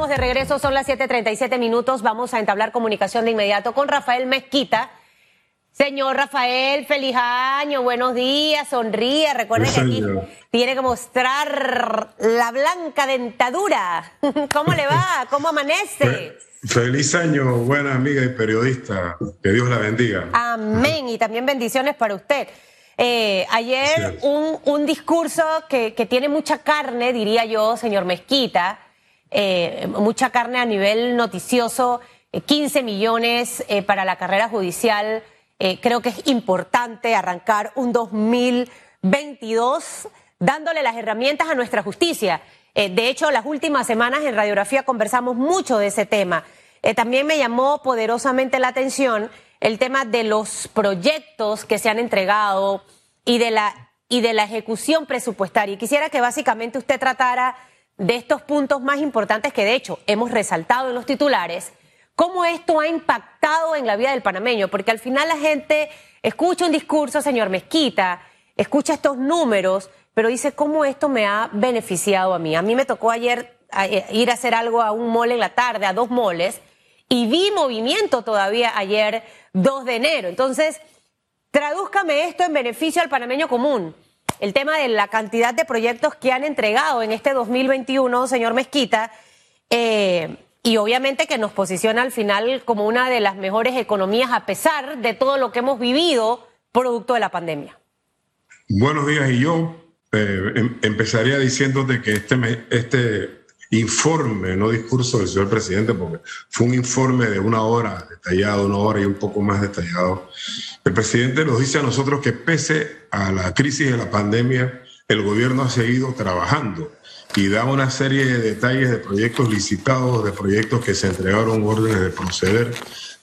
estamos de regreso, son las 7:37 minutos. Vamos a entablar comunicación de inmediato con Rafael Mezquita. Señor Rafael, feliz año, buenos días, sonríe. Recuerde que aquí tiene que mostrar la blanca dentadura. ¿Cómo le va? ¿Cómo amanece? Feliz año, buena amiga y periodista. Que Dios la bendiga. Amén. Y también bendiciones para usted. Eh, ayer un, un, discurso que, que, tiene mucha carne, diría yo, señor Mezquita, eh, mucha carne a nivel noticioso, 15 eh, millones eh, para la carrera judicial. Eh, creo que es importante arrancar un 2022 dándole las herramientas a nuestra justicia. de hecho, las últimas semanas en radiografía conversamos mucho de ese tema. también me llamó poderosamente la atención el tema de los proyectos que se han entregado y de la, y de la ejecución presupuestaria. Y quisiera que básicamente usted tratara de estos puntos más importantes que de hecho hemos resaltado en los titulares, cómo esto ha impactado en la vida del panameño, porque al final la gente escucha un discurso, señor Mezquita, escucha estos números, pero dice cómo esto me ha beneficiado a mí. A mí me tocó ayer eh, ir a hacer algo a un mole en la tarde, a dos moles, y vi movimiento todavía ayer 2 de enero. Entonces, tradúzcame esto en beneficio al panameño común. El tema de la cantidad de proyectos que han entregado en este 2021, señor Mezquita, eh, y obviamente que nos posiciona al final como una de las mejores economías a pesar de todo lo que hemos vivido producto de la pandemia. Buenos días, y yo eh, em, empezaría diciéndote que este, este informe, no discurso del señor presidente, porque fue un informe de una hora detallado, una hora y un poco más detallado. El presidente nos dice a nosotros que pese a la crisis de la pandemia, el gobierno ha seguido trabajando y da una serie de detalles de proyectos licitados, de proyectos que se entregaron órdenes de proceder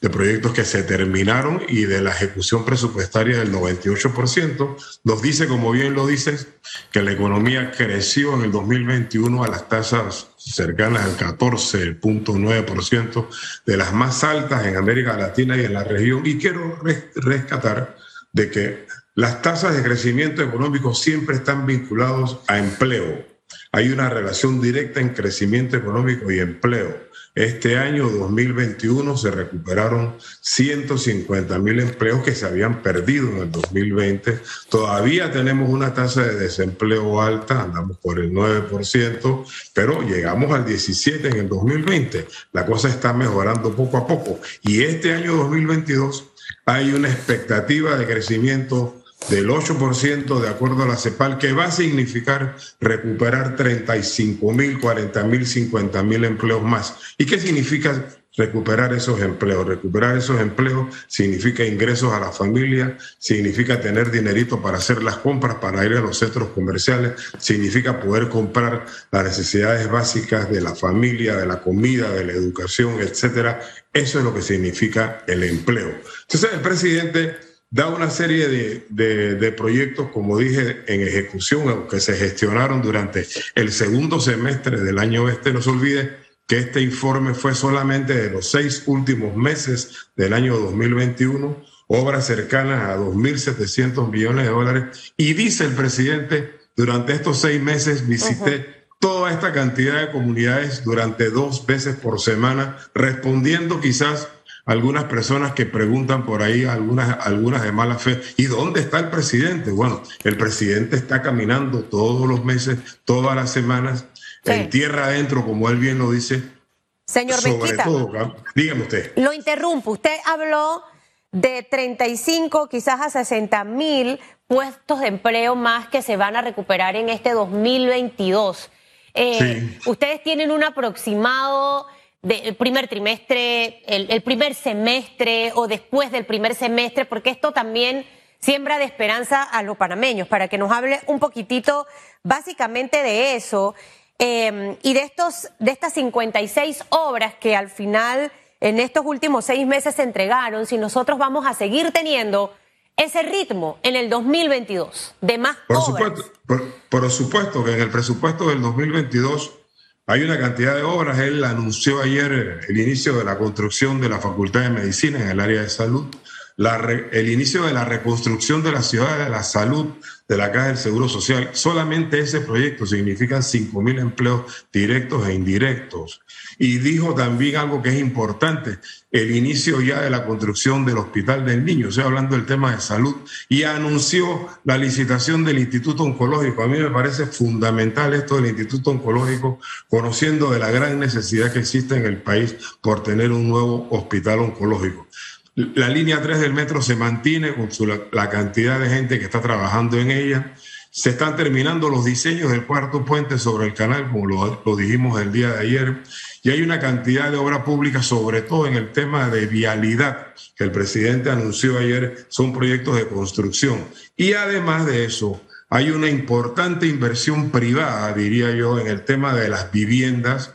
de proyectos que se terminaron y de la ejecución presupuestaria del 98%. Nos dice, como bien lo dices, que la economía creció en el 2021 a las tasas cercanas al 14.9%, de las más altas en América Latina y en la región. Y quiero rescatar de que las tasas de crecimiento económico siempre están vinculados a empleo. Hay una relación directa en crecimiento económico y empleo. Este año 2021 se recuperaron 150 mil empleos que se habían perdido en el 2020. Todavía tenemos una tasa de desempleo alta, andamos por el 9%, pero llegamos al 17% en el 2020. La cosa está mejorando poco a poco. Y este año 2022 hay una expectativa de crecimiento del 8% de acuerdo a la CEPAL, que va a significar recuperar 35 mil, 40 mil, 50 mil empleos más. ¿Y qué significa recuperar esos empleos? Recuperar esos empleos significa ingresos a la familia, significa tener dinerito para hacer las compras, para ir a los centros comerciales, significa poder comprar las necesidades básicas de la familia, de la comida, de la educación, etcétera. Eso es lo que significa el empleo. Entonces el presidente da una serie de, de, proyectos, como dije, en ejecución, que se gestionaron durante el segundo semestre del año este. No se olvide que este informe fue solamente de los seis últimos meses del año 2021, obras cercanas a 2.700 millones de dólares. Y dice el presidente, durante estos seis meses visité toda esta cantidad de comunidades durante dos veces por semana, respondiendo quizás algunas personas que preguntan por ahí, algunas, algunas de mala fe, ¿y dónde está el presidente? Bueno, el presidente está caminando todos los meses, todas las semanas, en tierra adentro, como él bien lo dice. Señor sobre dígame usted. Lo interrumpo. Usted habló de 35, quizás a 60 mil puestos de empleo más que se van a recuperar en este 2022. Eh, Ustedes tienen un aproximado del primer trimestre, el, primer semestre o después del primer semestre, porque esto también siembra de esperanza a los panameños, para que nos hable un poquitito básicamente de eso em, y de, estos, de estas 56 obras que al final en estos últimos seis meses se entregaron, si nosotros vamos a seguir teniendo ese ritmo en el 2022 de más por obras. Supuesto, por, por supuesto que en el presupuesto del 2022 hay una cantidad de obras. Él anunció ayer el inicio de la construcción de la Facultad de Medicina en el área de salud. El inicio de la reconstrucción de la ciudad de la salud de la Caja del Seguro Social. Solamente ese proyecto significa 5.000 empleos directos e indirectos. Y dijo también algo que es importante, el inicio ya de la construcción del Hospital del Niño, estoy hablando del tema de salud, y anunció la licitación del Instituto Oncológico. A mí me parece fundamental esto del Instituto Oncológico, conociendo de la gran necesidad que existe en el país por tener un nuevo hospital oncológico. La línea 3 del metro se mantiene con la cantidad de gente que está trabajando en ella. Se están terminando los diseños del cuarto puente sobre el canal, como lo, lo dijimos el día de ayer. Y hay una cantidad de obra pública, sobre todo en el tema de vialidad, que el presidente anunció ayer, son proyectos de construcción. Y además de eso, hay una importante inversión privada, diría yo, en el tema de las viviendas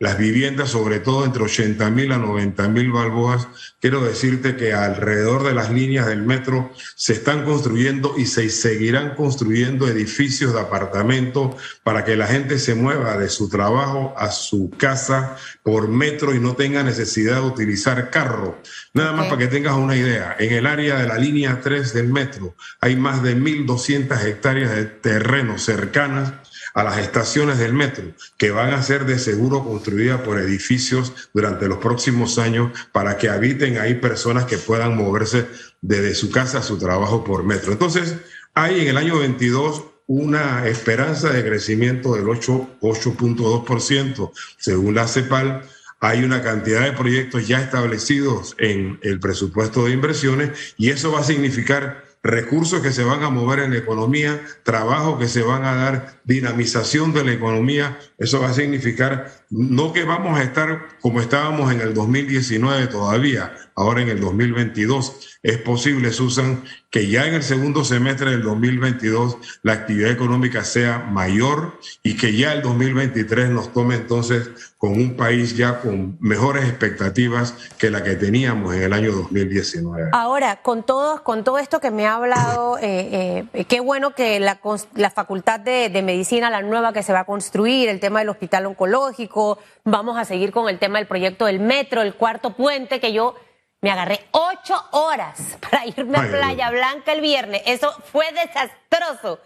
las viviendas, sobre todo entre 80 mil a 90 mil balboas. Quiero decirte que alrededor de las líneas del metro se están construyendo y se seguirán construyendo edificios de apartamentos para que la gente se mueva de su trabajo a su casa por metro y no tenga necesidad de utilizar carro. Nada más para que tengas una idea, en el área de la línea 3 del metro hay más de 1.200 hectáreas de terreno cercanas a las estaciones del metro, que van a ser de seguro construidas por edificios durante los próximos años para que habiten ahí personas que puedan moverse desde su casa a su trabajo por metro. Entonces, hay en el año 22 una esperanza de crecimiento del 8.2%, según la CEPAL. Hay una cantidad de proyectos ya establecidos en el presupuesto de inversiones y eso va a significar recursos que se van a mover en la economía, trabajo que se van a dar, dinamización de la economía. Eso va a significar no que vamos a estar como estábamos en el 2019 todavía, ahora en el 2022. Es posible, Susan, que ya en el segundo semestre del 2022 la actividad económica sea mayor y que ya el 2023 nos tome entonces con un país ya con mejores expectativas que la que teníamos en el año 2019. Ahora, con todo, con todo esto que me ha hablado, eh, eh, qué bueno que la, la Facultad de, de Medicina, la nueva que se va a construir, el tema del hospital oncológico, vamos a seguir con el tema del proyecto del metro, el cuarto puente, que yo me agarré ocho horas para irme a Playa Blanca el viernes. Eso fue desastroso.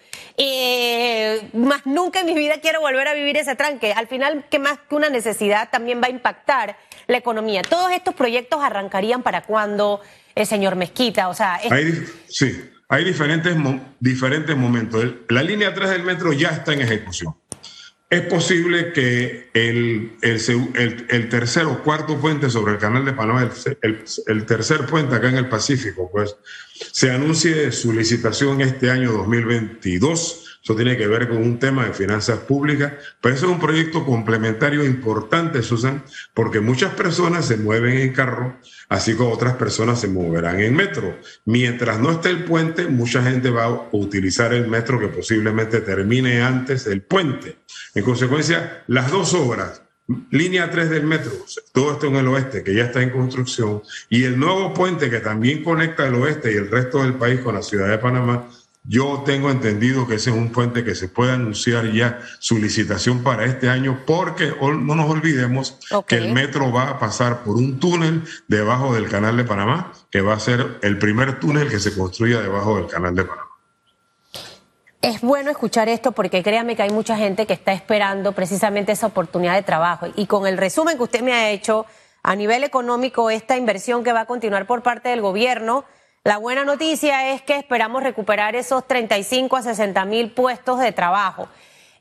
Más nunca en mi vida quiero volver a vivir ese tranque. Al final, que más que una necesidad, también va a impactar la economía. Todos estos proyectos arrancarían para cuando, el señor Mezquita. O sea, sí, hay diferentes, diferentes momentos. La línea 3 del metro ya está en ejecución. Es posible que el, el, tercer o cuarto puente sobre el canal de Panamá, el, tercer puente acá en el Pacífico, pues se anuncie su licitación este año 2022 eso tiene que ver con un tema de finanzas públicas, pero eso es un proyecto complementario importante, Susan, porque muchas personas se mueven en carro, así como otras personas se moverán en metro. Mientras no esté el puente, mucha gente va a utilizar el metro que posiblemente termine antes del puente. En consecuencia, las dos obras, línea 3 del metro, todo esto en el oeste, que ya está en construcción, y el nuevo puente que también conecta el oeste y el resto del país con la ciudad de Panamá, yo tengo entendido que ese es un puente que se puede anunciar ya su licitación para este año, porque no nos olvidemos que el metro va a pasar por un túnel debajo del canal de Panamá, que va a ser el primer túnel que se construya debajo del canal de Panamá. Es bueno escuchar esto porque créame que hay mucha gente que está esperando precisamente esa oportunidad de trabajo. Y con el resumen que usted me ha hecho a nivel económico, esta inversión que va a continuar por parte del gobierno, la buena noticia es que esperamos recuperar esos 35 a 60 mil puestos de trabajo.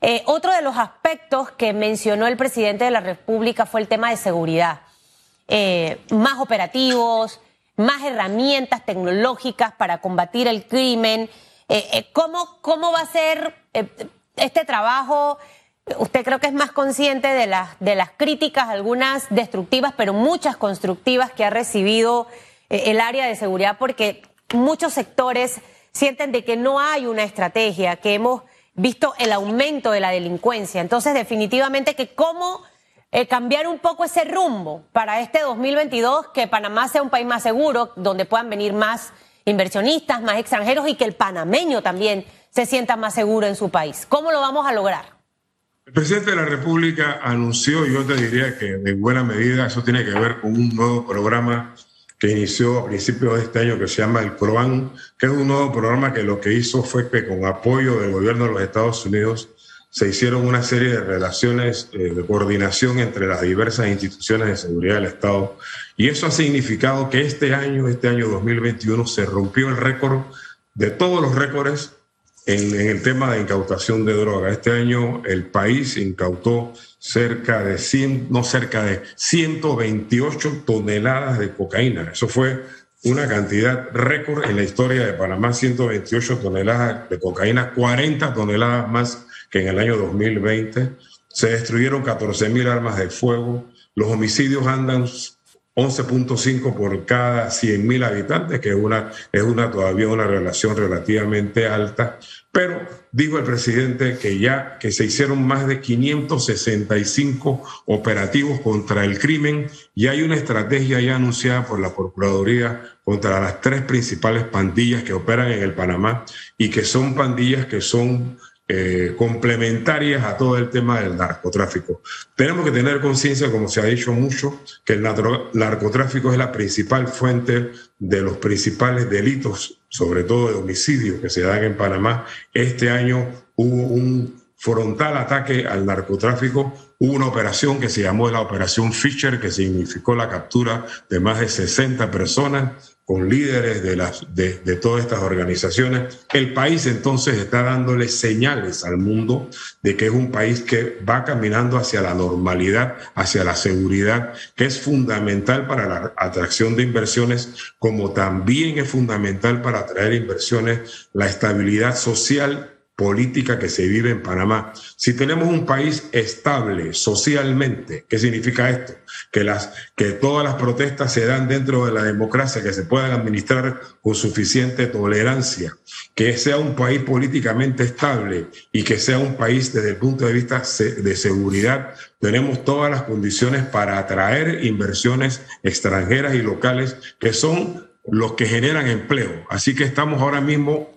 Eh, otro de los aspectos que mencionó el presidente de la República fue el tema de seguridad. Eh, más operativos, más herramientas tecnológicas para combatir el crimen. Eh, ¿cómo, ¿Cómo va a ser este trabajo? Usted creo que es más consciente de las, de las críticas, algunas destructivas, pero muchas constructivas que ha recibido el área de seguridad porque muchos sectores sienten de que no hay una estrategia, que hemos visto el aumento de la delincuencia. Entonces, definitivamente que cómo eh, cambiar un poco ese rumbo para este 2022, que Panamá sea un país más seguro, donde puedan venir más inversionistas, más extranjeros y que el panameño también se sienta más seguro en su país. ¿Cómo lo vamos a lograr? El presidente de la República anunció, yo te diría que de buena medida eso tiene que ver con un nuevo programa que inició a principios de este año que se llama el CROAN, que es un nuevo programa que lo que hizo fue que con apoyo del gobierno de los Estados Unidos se hicieron una serie de relaciones eh, de coordinación entre las diversas instituciones de seguridad del Estado. Y eso ha significado que este año, este año 2021, se rompió el récord de todos los récords en, el tema de incautación de droga. Este año el país incautó cerca de 100, no cerca de 128 toneladas de cocaína. Eso fue una cantidad récord en la historia de Panamá, 128 toneladas de cocaína, 40 toneladas más que en el año 2020. Se destruyeron 14.000 armas de fuego. Los homicidios andan 11.5 por cada 100.000 habitantes, que es una, es una todavía una relación relativamente alta. Pero dijo el presidente que ya que se hicieron más de 565 operativos contra el crimen y hay una estrategia ya anunciada por la Procuraduría contra las tres principales pandillas que operan en el Panamá y que son pandillas que son eh, complementarias a todo el tema del narcotráfico. Tenemos que tener conciencia, como se ha dicho mucho, que el narcotráfico es la principal fuente de los principales delitos, sobre todo de homicidios que se dan en Panamá. Este año hubo un frontal ataque al narcotráfico. Hubo una operación que se llamó la Operación Fisher, que significó la captura de más de 60 personas con líderes de, las, de, todas estas organizaciones. El país entonces está dándole señales al mundo de que es un país que va caminando hacia la normalidad, hacia la seguridad, que es fundamental para la atracción de inversiones, como también es fundamental para atraer inversiones la estabilidad social política que se vive en Panamá. Si tenemos un país estable socialmente, ¿qué significa esto? Que, las, que todas las protestas se dan dentro de la democracia, que se puedan administrar con suficiente tolerancia, que sea un país políticamente estable y que sea un país desde el punto de vista de seguridad, tenemos todas las condiciones para atraer inversiones extranjeras y locales que son los que generan empleo. Así que estamos ahora mismo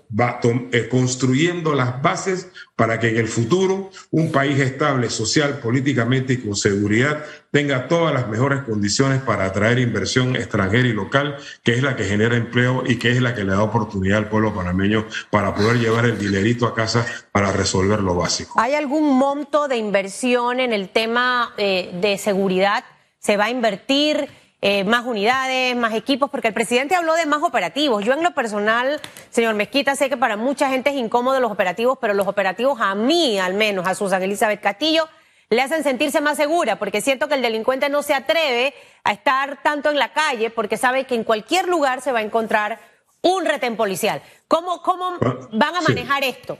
eh, construyendo las bases para que en el futuro un país estable social, políticamente y con seguridad tenga todas las mejores condiciones para atraer inversión extranjera y local, que es la que genera empleo y que es la que le da oportunidad al pueblo panameño para poder llevar el dinerito a casa para resolver lo básico. ¿Hay algún monto de inversión en el tema eh, de seguridad? ¿Se va a invertir? Eh, más unidades, más equipos, porque el presidente habló de más operativos. Yo en lo personal, señor Mezquita, sé que para mucha gente es incómodo los operativos, pero los operativos a mí, al menos, a Susan Elizabeth Castillo, le hacen sentirse más segura, porque siento que el delincuente no se atreve a estar tanto en la calle, porque sabe que en cualquier lugar se va a encontrar un retén policial. ¿Cómo, cómo ah, van a manejar esto?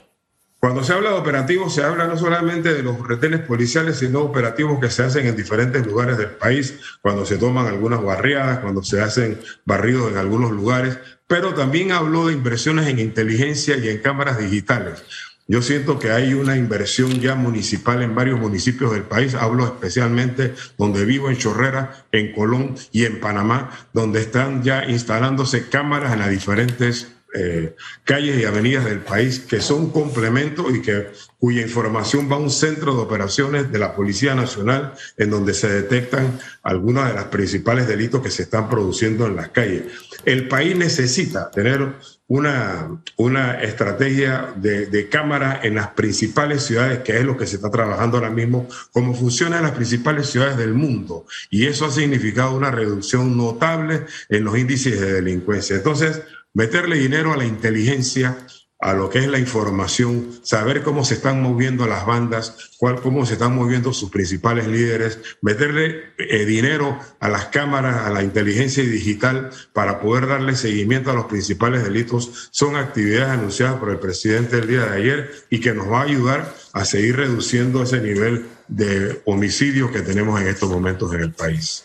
Cuando se habla de operativos, se habla no solamente de los retenes policiales, sino operativos que se hacen en diferentes lugares del país, cuando se toman algunas barriadas, cuando se hacen barridos en algunos lugares, pero también habló de inversiones en inteligencia y en cámaras digitales. Yo siento que hay una inversión ya municipal en varios municipios del país. Hablo especialmente donde vivo, en Chorrera, en Colón y en Panamá, donde están ya instalándose cámaras en las diferentes eh, calles y avenidas del país que son complementos y que cuya información va a un centro de operaciones de la Policía Nacional en donde se detectan algunos de los principales delitos que se están produciendo en las calles. El país necesita tener una, una estrategia de, de cámara en las principales ciudades, que es lo que se está trabajando ahora mismo, como funciona en las principales ciudades del mundo. Y eso ha significado una reducción notable en los índices de delincuencia. Entonces, meterle dinero a la inteligencia, a lo que es la información, saber cómo se están moviendo las bandas, cuál, cómo se están moviendo sus principales líderes, meterle eh, dinero a las cámaras, a la inteligencia digital para poder darle seguimiento a los principales delitos, son actividades anunciadas por el presidente el día de ayer y que nos va a ayudar a seguir reduciendo ese nivel de homicidios que tenemos en estos momentos en el país.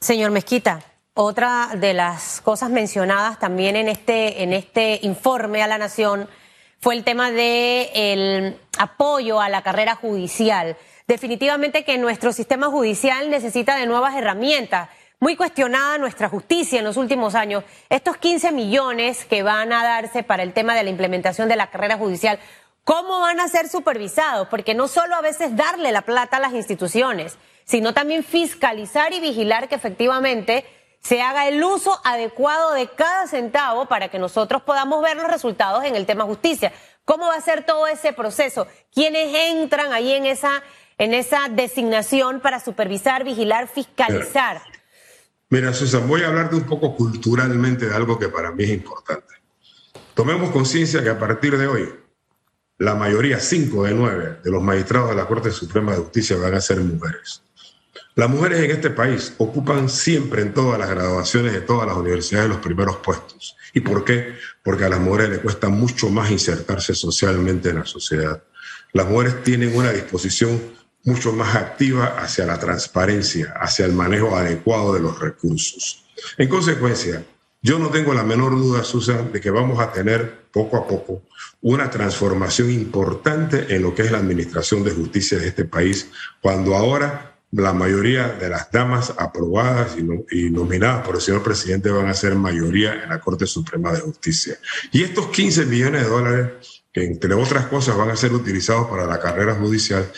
señor Mezquita, otra de las cosas mencionadas también en este, en este informe a la Nación fue el tema del apoyo a la carrera judicial. Definitivamente que nuestro sistema judicial necesita de nuevas herramientas. Muy cuestionada nuestra justicia en los últimos años. Estos 15 millones que van a darse para el tema de la implementación de la carrera judicial, ¿cómo van a ser supervisados? Porque no solo a veces darle la plata a las instituciones, sino también fiscalizar y vigilar que efectivamente se haga el uso adecuado de cada centavo para que nosotros podamos ver los resultados en el tema justicia. ¿Cómo va a ser todo ese proceso? ¿Quiénes entran ahí en esa, en esa designación para supervisar, vigilar, fiscalizar? Mira, Susan, voy a hablarte un poco culturalmente de algo que para mí es importante. Tomemos conciencia que a partir de hoy, la mayoría, cinco de nueve, de los magistrados de la Corte Suprema de Justicia van a ser mujeres. Las mujeres en este país ocupan siempre en todas las graduaciones de todas las universidades los primeros puestos. ¿Y por qué? Porque a las mujeres les cuesta mucho más insertarse socialmente en la sociedad. Las mujeres tienen una disposición mucho más activa hacia la transparencia, hacia el manejo adecuado de los recursos. En consecuencia, yo no tengo la menor duda, Susan, de que vamos a tener poco a poco una transformación importante en lo que es la administración de justicia de este país, cuando ahora la mayoría de las damas aprobadas y, nominadas por el señor presidente van a ser mayoría en la Corte Suprema de Justicia. Y estos 15 millones de dólares, que entre otras cosas van a ser utilizados para la carrera judicial,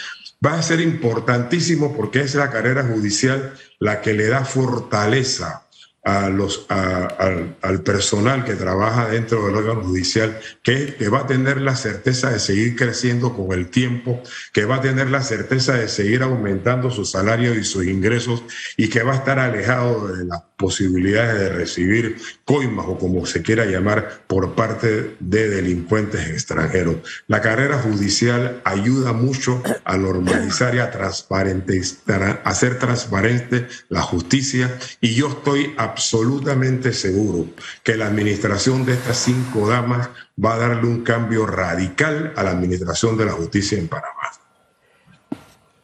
va a ser importantísimo porque es la carrera judicial la que le da fortaleza a los, al, personal que trabaja dentro del órgano judicial, que, que va a tener la certeza de seguir creciendo con el tiempo, que va a tener la certeza de seguir aumentando su salario y sus ingresos y que va a estar alejado de las posibilidades de recibir coimas o como se quiera llamar por parte de delincuentes extranjeros. La carrera judicial ayuda mucho a normalizar y a, transparente, a hacer transparente la justicia y yo estoy absolutamente seguro que la administración de estas cinco damas va a darle un cambio radical a la administración de la justicia en Panamá.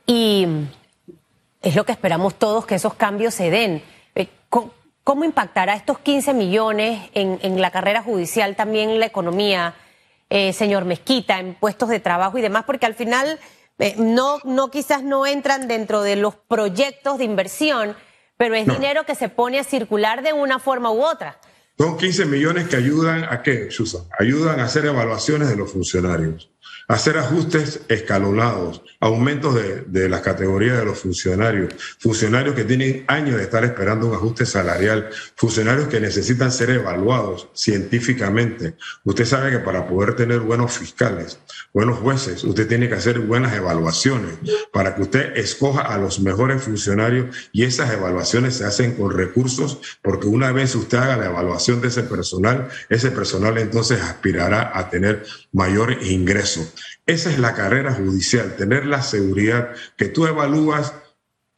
Y es lo que esperamos todos, que esos cambios se den. Eh, ¿Cómo impactará estos 15 millones en, la carrera judicial también la economía, eh, señor Mezquita, en puestos de trabajo y demás? Porque al final eh, no quizás no entran dentro de los proyectos de inversión, pero es dinero que se pone a circular de una forma u otra. Son 15 millones que ayudan a qué, Susan? Ayudan a hacer evaluaciones de los funcionarios, hacer ajustes escalonados, aumentos de, de las categorías de los funcionarios, funcionarios que tienen años de estar esperando un ajuste salarial, funcionarios que necesitan ser evaluados científicamente. Usted sabe que para poder tener buenos fiscales, buenos jueces, usted tiene que hacer buenas evaluaciones para que usted escoja a los mejores funcionarios y esas evaluaciones se hacen con recursos porque una vez usted haga la evaluación de ese personal, ese personal entonces aspirará a tener mayor ingreso. Esa es la carrera judicial, tener la seguridad que tú evalúas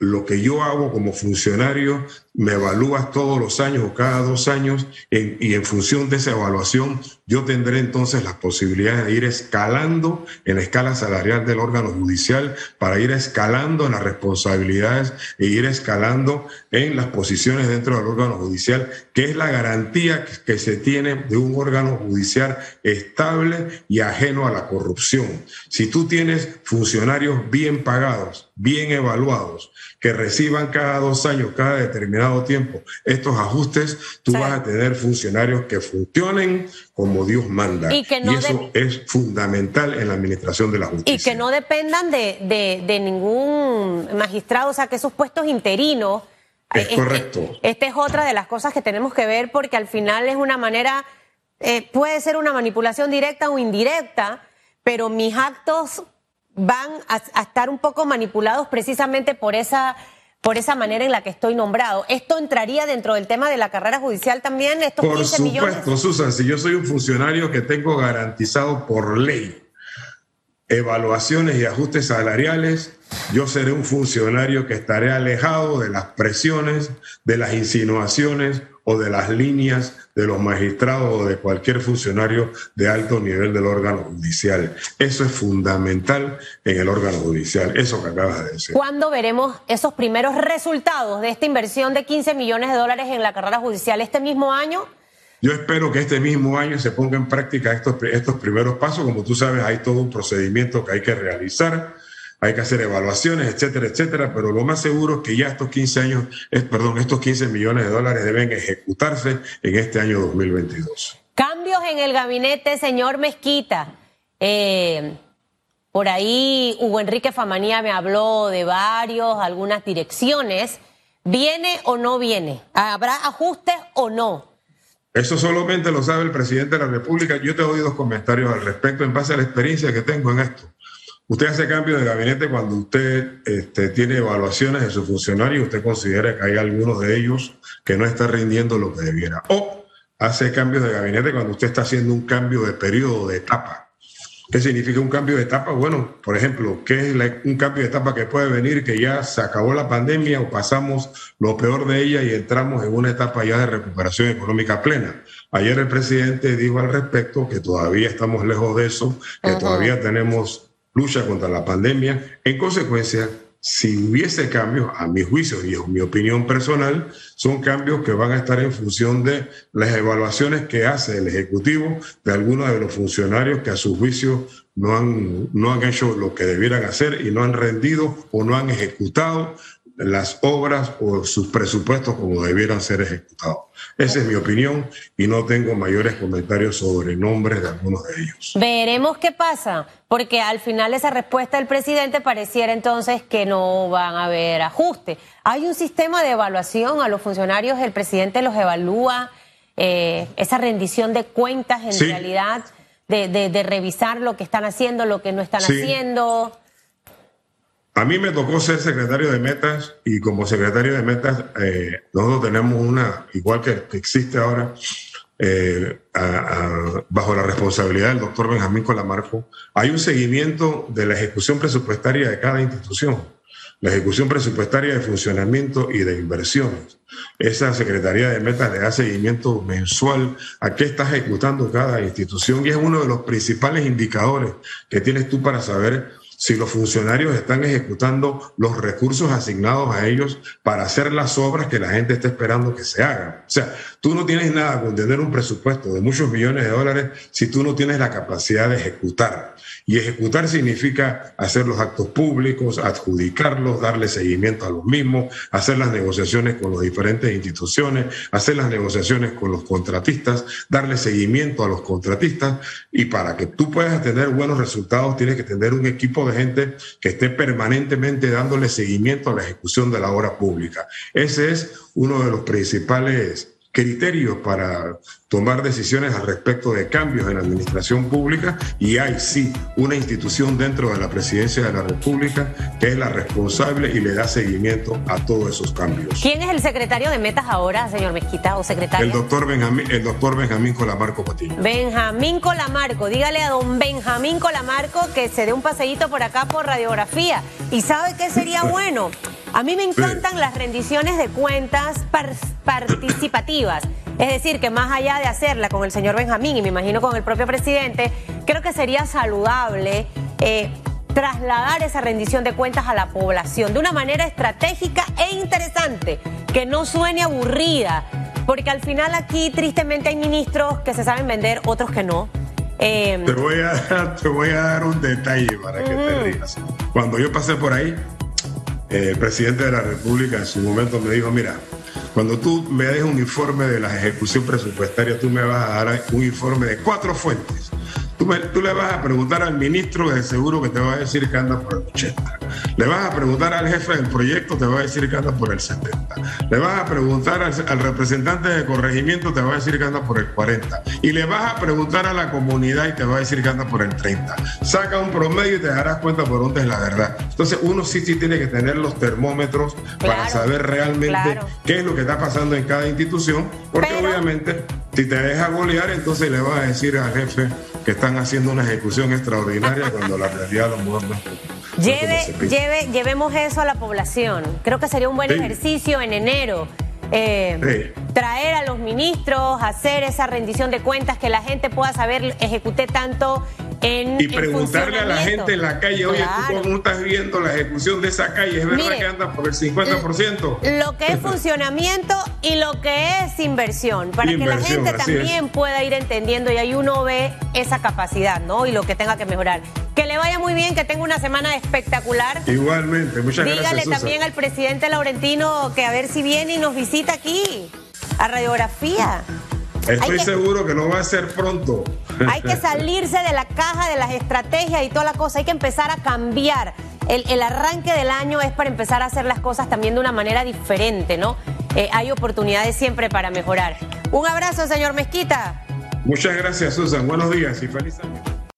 lo que yo hago como funcionario me evalúas todos los años o cada dos años y en función de esa evaluación yo tendré entonces las posibilidades de ir escalando en la escala salarial del órgano judicial para ir escalando en las responsabilidades e ir escalando en las posiciones dentro del órgano judicial, que es la garantía que se tiene de un órgano judicial estable y ajeno a la corrupción. Si tú tienes funcionarios bien pagados, bien evaluados, que reciban cada dos años, cada determinado tiempo estos ajustes, tú vas a tener funcionarios que funcionen como Dios manda. Y, eso es fundamental en la administración de la justicia. Y que no dependan de, de, ningún magistrado, o sea, que esos puestos interinos. Es este, correcto. Esta es otra de las cosas que tenemos que ver porque al final es una manera, eh, puede ser una manipulación directa o indirecta, pero mis actos van a estar un poco manipulados precisamente por esa por esa manera en la que estoy nombrado. ¿Esto entraría dentro del tema de la carrera judicial también? Estos por supuesto, Susan, si yo soy un funcionario que tengo garantizado por ley evaluaciones y ajustes salariales, yo seré un funcionario que estaré alejado de las presiones, de las insinuaciones o de las líneas de los magistrados o de cualquier funcionario de alto nivel del órgano judicial. Eso es fundamental en el órgano judicial, eso que acabas de decir. ¿Cuándo veremos esos primeros resultados de esta inversión de 15 millones de dólares en la carrera judicial? ¿Este mismo año? Yo espero que este mismo año se ponga en práctica estos, estos primeros pasos. Como tú sabes, hay todo un procedimiento que hay que realizar hay que hacer evaluaciones, etcétera, etcétera, pero lo más seguro es que ya estos 15 años, perdón, estos 15 millones de dólares deben ejecutarse en este año 2022. Cambios en el gabinete, señor Mezquita. Eh, por ahí Hugo Enrique Famanía me habló de varios, algunas direcciones, ¿Viene o no viene? ¿Habrá ajustes o no? Eso solamente lo sabe el presidente de la República. Yo te doy dos comentarios al respecto en base a la experiencia que tengo en esto. Usted hace cambio de gabinete cuando usted este, tiene evaluaciones de sus funcionarios y usted considera que hay algunos de ellos que no están rindiendo lo que debiera. O hace cambios de gabinete cuando usted está haciendo un cambio de periodo, de etapa. ¿Qué significa un cambio de etapa? Bueno, por ejemplo, ¿qué es un cambio de etapa que puede venir que ya se acabó la pandemia o pasamos lo peor de ella y entramos en una etapa ya de recuperación económica plena? Ayer el presidente dijo al respecto que todavía estamos lejos de eso, que todavía tenemos lucha contra la pandemia. En consecuencia, si hubiese cambios, a mi juicio y en mi opinión personal, son cambios que van a estar en función de las evaluaciones que hace el Ejecutivo de algunos de los funcionarios que a su juicio no han, no han hecho lo que debieran hacer y no han rendido o no han ejecutado las obras o sus presupuestos como debieran ser ejecutados. Esa es mi opinión y no tengo mayores comentarios sobre nombres de algunos de ellos. Veremos qué pasa, porque al final esa respuesta del presidente pareciera entonces que no van a haber ajustes. Hay un sistema de evaluación a los funcionarios, el presidente los evalúa, eh, esa rendición de cuentas en realidad, de, revisar lo que están haciendo, lo que no están haciendo. A mí me tocó ser secretario de metas y como secretario de metas eh, nosotros tenemos una, igual que, existe ahora, eh, bajo la responsabilidad del doctor Benjamín Colamarco, hay un seguimiento de la ejecución presupuestaria de cada institución, la ejecución presupuestaria de funcionamiento y de inversiones. Esa Secretaría de Metas le da seguimiento mensual a qué está ejecutando cada institución y es uno de los principales indicadores que tienes tú para saber si los funcionarios están ejecutando los recursos asignados a ellos para hacer las obras que la gente está esperando que se hagan. O sea, tú no tienes nada con tener un presupuesto de muchos millones de dólares si tú no tienes la capacidad de ejecutar. Y ejecutar significa hacer los actos públicos, adjudicarlos, darle seguimiento a los mismos, hacer las negociaciones con las diferentes instituciones, hacer las negociaciones con los contratistas, darle seguimiento a los contratistas. Y para que tú puedas tener buenos resultados, tienes que tener un equipo de gente que esté permanentemente dándole seguimiento a la ejecución de la obra pública. Ese es uno de los principales criterios para tomar decisiones al respecto de cambios en la administración pública y hay sí una institución dentro de la presidencia de la República que es la responsable y le da seguimiento a todos esos cambios. ¿Quién es el secretario de Metas ahora, señor Mezquita, o secretario? El doctor Benjamín, el doctor Benjamín Colamarco Patiño. Benjamín Colamarco, dígale a don Benjamín Colamarco que se dé un paseíto por acá por radiografía. ¿Y sabe qué sería bueno? A mí me encantan las rendiciones de cuentas participativas. Es decir, que más allá de hacerla con el señor Benjamín y me imagino con el propio presidente, creo que sería saludable eh, trasladar esa rendición de cuentas a la población de una manera estratégica e interesante, que no suene aburrida, porque al final aquí tristemente hay ministros que se saben vender, otros que no. Eh, te, voy a, te voy a dar un detalle para que te rías. Cuando yo pasé por ahí, el presidente de la República en su momento me dijo, mira, cuando tú me des un informe de la ejecución presupuestaria, tú me vas a dar un informe de cuatro fuentes. Tú, le vas a preguntar al ministro de seguro que te va a decir que anda por el 80. Le vas a preguntar al jefe del proyecto, te va a decir que anda por el 70. Le vas a preguntar al, al, representante de corregimiento, te va a decir que anda por el 40. Y le vas a preguntar a la comunidad y te va a decir que anda por el 30. Saca un promedio y te darás cuenta por dónde es la verdad. Entonces uno sí, sí tiene que tener los termómetros para saber realmente qué es lo que está pasando en cada institución, porque obviamente si te deja golear, entonces le vas a decir al jefe que están haciendo una ejecución extraordinaria cuando la realidad lo mueve. Lleve, lleve, llevemos eso a la población. Creo que sería un buen ejercicio en enero. Eh, traer a los ministros, hacer esa rendición de cuentas, que la gente pueda saber, ejecuté tanto y preguntarle a la gente en la calle, oye, ¿tú cómo estás viendo la ejecución de esa calle? ¿Es verdad que anda por el 50%? Lo que es funcionamiento y lo que es inversión, para que la gente también pueda ir entendiendo y ahí uno ve esa capacidad, ¿no? Y lo que tenga que mejorar. Que le vaya muy bien, que tenga una semana espectacular. Igualmente, muchas gracias. Dígale también al presidente Laurentino que a ver si viene y nos visita aquí a Radiografía. Estoy seguro que no va a ser pronto. Hay que salirse de la caja de las estrategias y toda la cosa. Hay que empezar a cambiar. el, arranque del año es para empezar a hacer las cosas también de una manera diferente, ¿no? Eh, hay oportunidades siempre para mejorar. Un abrazo, señor Mezquita. Muchas gracias, Susan. Buenos días y feliz año.